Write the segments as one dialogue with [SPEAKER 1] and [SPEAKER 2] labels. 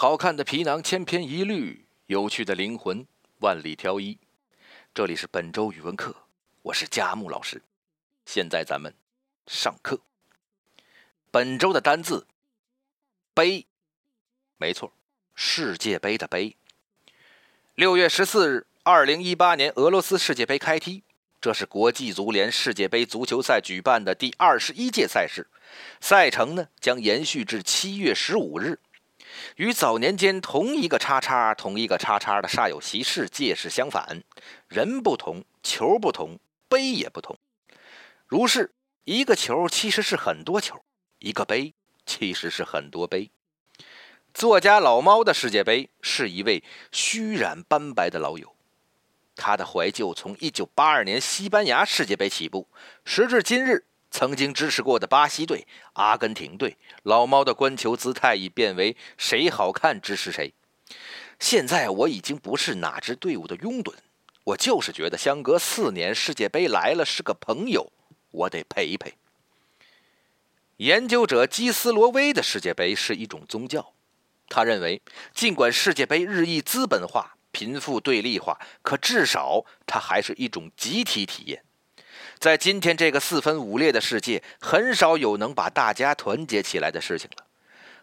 [SPEAKER 1] 好看的皮囊千篇一律，有趣的灵魂万里挑一。这里是本周语文课，我是佳木老师。现在咱们上课。本周的单字“杯”，没错，世界杯的“杯”。六月十四日，二零一八年俄罗斯世界杯开踢，这是国际足联世界杯足球赛举办的第二十一届赛事，赛程呢将延续至七月十五日。与早年间同一个叉叉同一个叉叉的煞有其事借势相反，人不同，球不同，杯也不同。如是，一个球其实是很多球，一个杯其实是很多杯。作家老猫的世界杯是一位须染斑白的老友，他的怀旧从1982年西班牙世界杯起步，时至今日。曾经支持过的巴西队、阿根廷队，老猫的观球姿态已变为谁好看支持谁。现在我已经不是哪支队伍的拥趸，我就是觉得相隔四年世界杯来了是个朋友，我得陪陪。研究者基斯罗威的世界杯是一种宗教，他认为尽管世界杯日益资本化、贫富对立化，可至少它还是一种集体体验。在今天这个四分五裂的世界，很少有能把大家团结起来的事情了。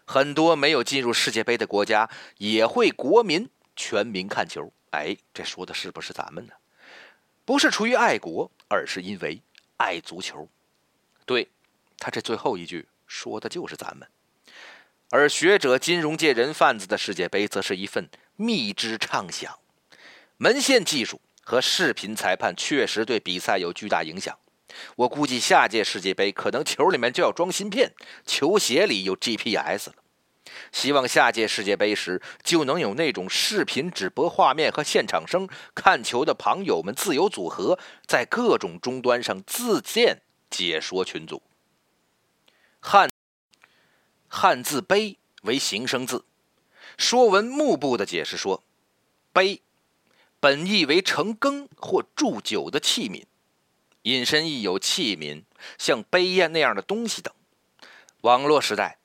[SPEAKER 1] 很多没有进入世界杯的国家也会国民全民看球。哎，这说的是不是咱们呢？不是出于爱国，而是因为爱足球。对，他这最后一句说的就是咱们。而学者、金融界人贩子的世界杯，则是一份蜜汁畅想，门线技术。和视频裁判确实对比赛有巨大影响。我估计下届世界杯可能球里面就要装芯片，球鞋里有 GPS 了。希望下届世界杯时就能有那种视频直播画面和现场声，看球的朋友们自由组合，在各种终端上自建解说群组。汉汉字“碑”为形声字，《说文》目部的解释说：“碑。”本意为盛羹或祝酒的器皿，引申亦有器皿，像杯宴那样的东西等。网络时代，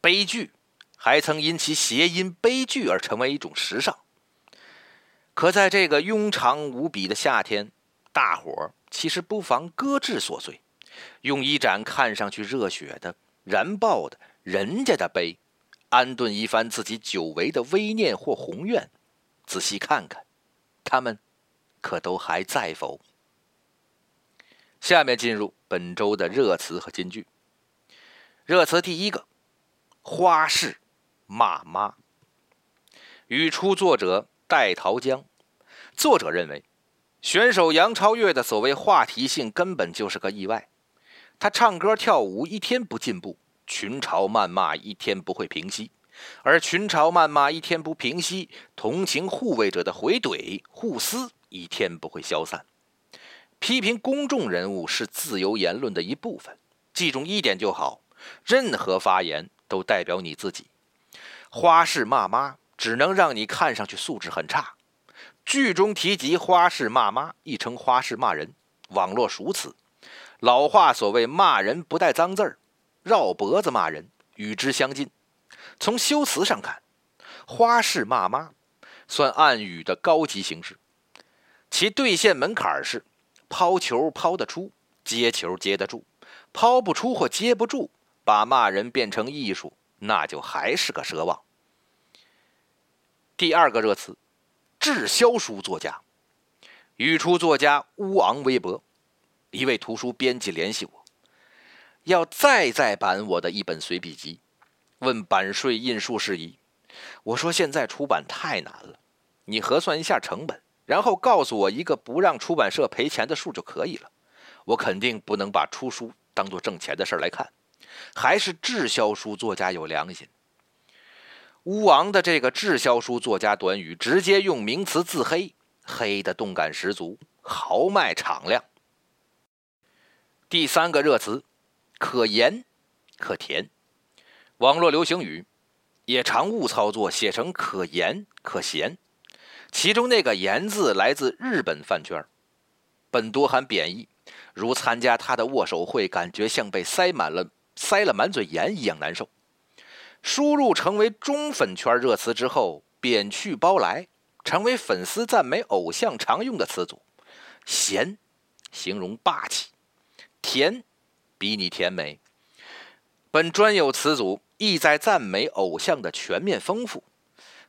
[SPEAKER 1] 悲剧还曾因其谐音“悲剧”而成为一种时尚。可在这个庸长无比的夏天，大伙儿其实不妨搁置琐碎，用一盏看上去热血的、燃爆的人家的杯，安顿一番自己久违的微念或宏愿，仔细看看。他们可都还在否？下面进入本周的热词和金句。热词第一个，花式骂妈。语出作者戴桃江。作者认为，选手杨超越的所谓话题性根本就是个意外。他唱歌跳舞一天不进步，群嘲谩骂一天不会平息。而群嘲谩骂一天不平息，同情护卫者的回怼互撕一天不会消散。批评公众人物是自由言论的一部分，记住一点就好：任何发言都代表你自己。花式骂妈只能让你看上去素质很差。剧中提及花式骂妈，亦称花式骂人，网络熟词。老话所谓骂人不带脏字儿，绕脖子骂人与之相近。从修辞上看，“花式骂妈”算暗语的高级形式，其兑现门槛是抛球抛得出，接球接得住；抛不出或接不住，把骂人变成艺术，那就还是个奢望。第二个热词，滞销书作家，语出作家乌昂微博，一位图书编辑联系我，要再再版我的一本随笔集。问版税印数事宜，我说现在出版太难了，你核算一下成本，然后告诉我一个不让出版社赔钱的数就可以了。我肯定不能把出书当做挣钱的事来看，还是滞销书作家有良心。乌昂的这个滞销书作家短语，直接用名词自黑，黑的动感十足，豪迈敞亮。第三个热词，可盐可甜。网络流行语也常误操作，写成可盐可咸，其中那个“盐”字来自日本饭圈，本多含贬义，如参加他的握手会，感觉像被塞满了塞了满嘴盐一样难受。输入成为中粉圈热词之后，扁去包来，成为粉丝赞美偶像常用的词组。咸，形容霸气；甜，比拟甜美。本专有词组意在赞美偶像的全面丰富。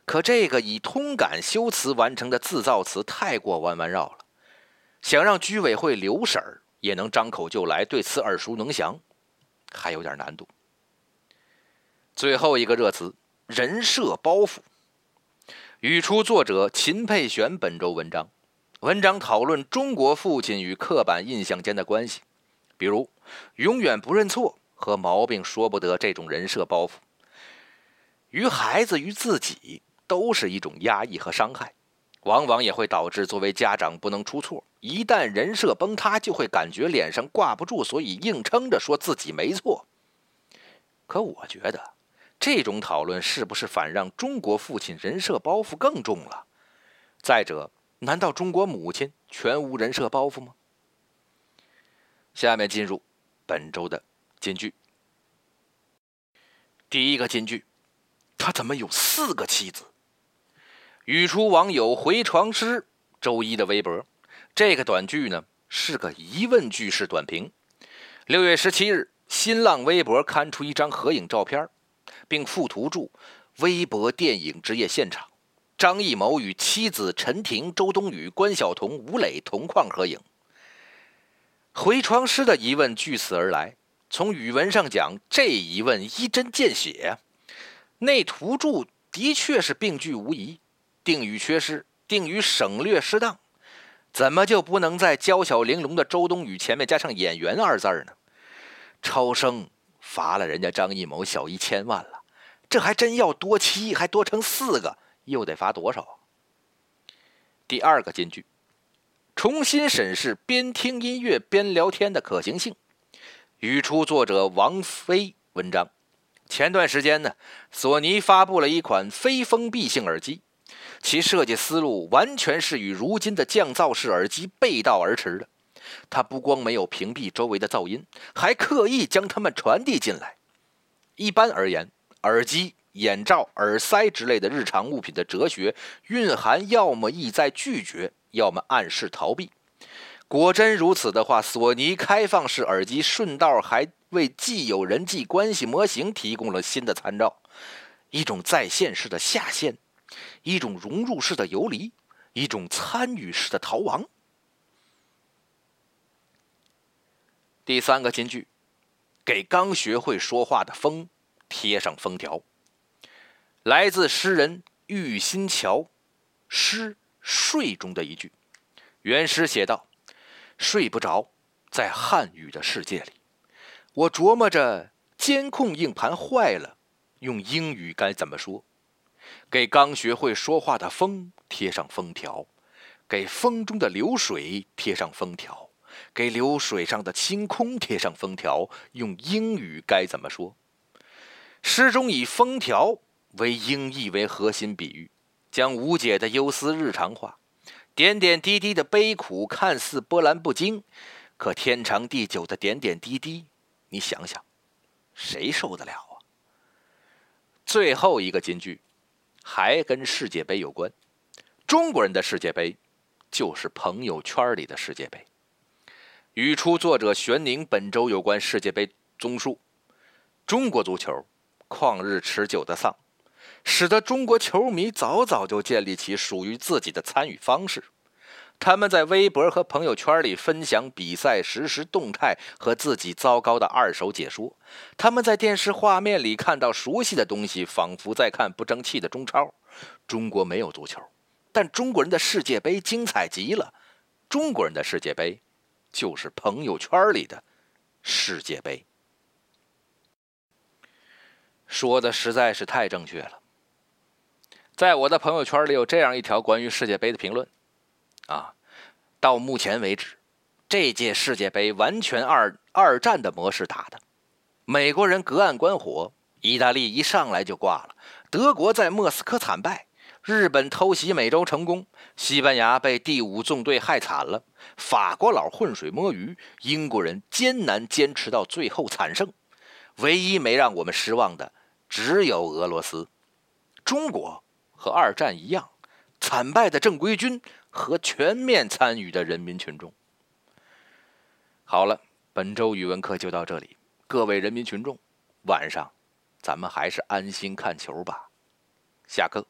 [SPEAKER 1] 可这个以通感修辞完成的自造词太过弯弯绕了，想让居委会刘婶儿也能张口就来，对此耳熟能详，还有点难度。最后一个热词“人设包袱”，语出作者秦佩璇。本周文章，文章讨论中国父亲与刻板印象间的关系，比如永远不认错和毛病说不得这种人设包袱，于孩子于自己。都是一种压抑和伤害，往往也会导致作为家长不能出错。一旦人设崩塌，就会感觉脸上挂不住，所以硬撑着说自己没错。可我觉得，这种讨论是不是反让中国父亲人设包袱更重了？再者，难道中国母亲全无人设包袱吗？下面进入本周的金句。第一个金句，他怎么有四个妻子？语出网友回床师周一的微博，这个短句呢是个疑问句式短评。六月十七日，新浪微博刊出一张合影照片，并附图注“微博电影之夜现场”，张艺谋与妻子陈婷、周冬雨、关晓彤、吴磊同框合影。回床师的疑问据此而来。从语文上讲，这一问一针见血。那图注的确是病句无疑。定语缺失，定语省略失当，怎么就不能在娇小玲珑的周冬雨前面加上“演员”二字呢？超生罚了人家张艺谋小一千万了，这还真要多妻，还多成四个，又得罚多少？第二个金句，重新审视边听音乐边聊天的可行性。语出作者王菲文章。前段时间呢，索尼发布了一款非封闭性耳机。其设计思路完全是与如今的降噪式耳机背道而驰的。它不光没有屏蔽周围的噪音，还刻意将它们传递进来。一般而言，耳机、眼罩、耳塞之类的日常物品的哲学蕴含要么意在拒绝，要么暗示逃避。果真如此的话，索尼开放式耳机顺道还为既有人际关系模型提供了新的参照，一种在线式的下线。一种融入式的游离，一种参与式的逃亡。第三个金句，给刚学会说话的风贴上封条。来自诗人郁新桥诗《睡》中的一句，原诗写道：“睡不着，在汉语的世界里，我琢磨着监控硬盘坏了，用英语该怎么说。”给刚学会说话的风贴上封条，给风中的流水贴上封条，给流水上的星空贴上封条。用英语该怎么说？诗中以封条为音译为核心比喻，将无解的忧思日常化，点点滴滴的悲苦看似波澜不惊，可天长地久的点点滴滴，你想想，谁受得了啊？最后一个金句。还跟世界杯有关，中国人的世界杯就是朋友圈里的世界杯。语出作者玄宁本周有关世界杯综述：中国足球旷日持久的丧，使得中国球迷早早就建立起属于自己的参与方式。他们在微博和朋友圈里分享比赛实时动态和自己糟糕的二手解说。他们在电视画面里看到熟悉的东西，仿佛在看不争气的中超。中国没有足球，但中国人的世界杯精彩极了。中国人的世界杯，就是朋友圈里的世界杯。说的实在是太正确了。在我的朋友圈里有这样一条关于世界杯的评论。啊，到目前为止，这届世界杯完全二二战的模式打的。美国人隔岸观火，意大利一上来就挂了，德国在莫斯科惨败，日本偷袭美洲成功，西班牙被第五纵队害惨了，法国佬浑水摸鱼，英国人艰难坚持到最后惨胜。唯一没让我们失望的，只有俄罗斯。中国和二战一样，惨败的正规军和全面参与的人民群众。好了，本周语文课就到这里。各位人民群众，晚上咱们还是安心看球吧。下课。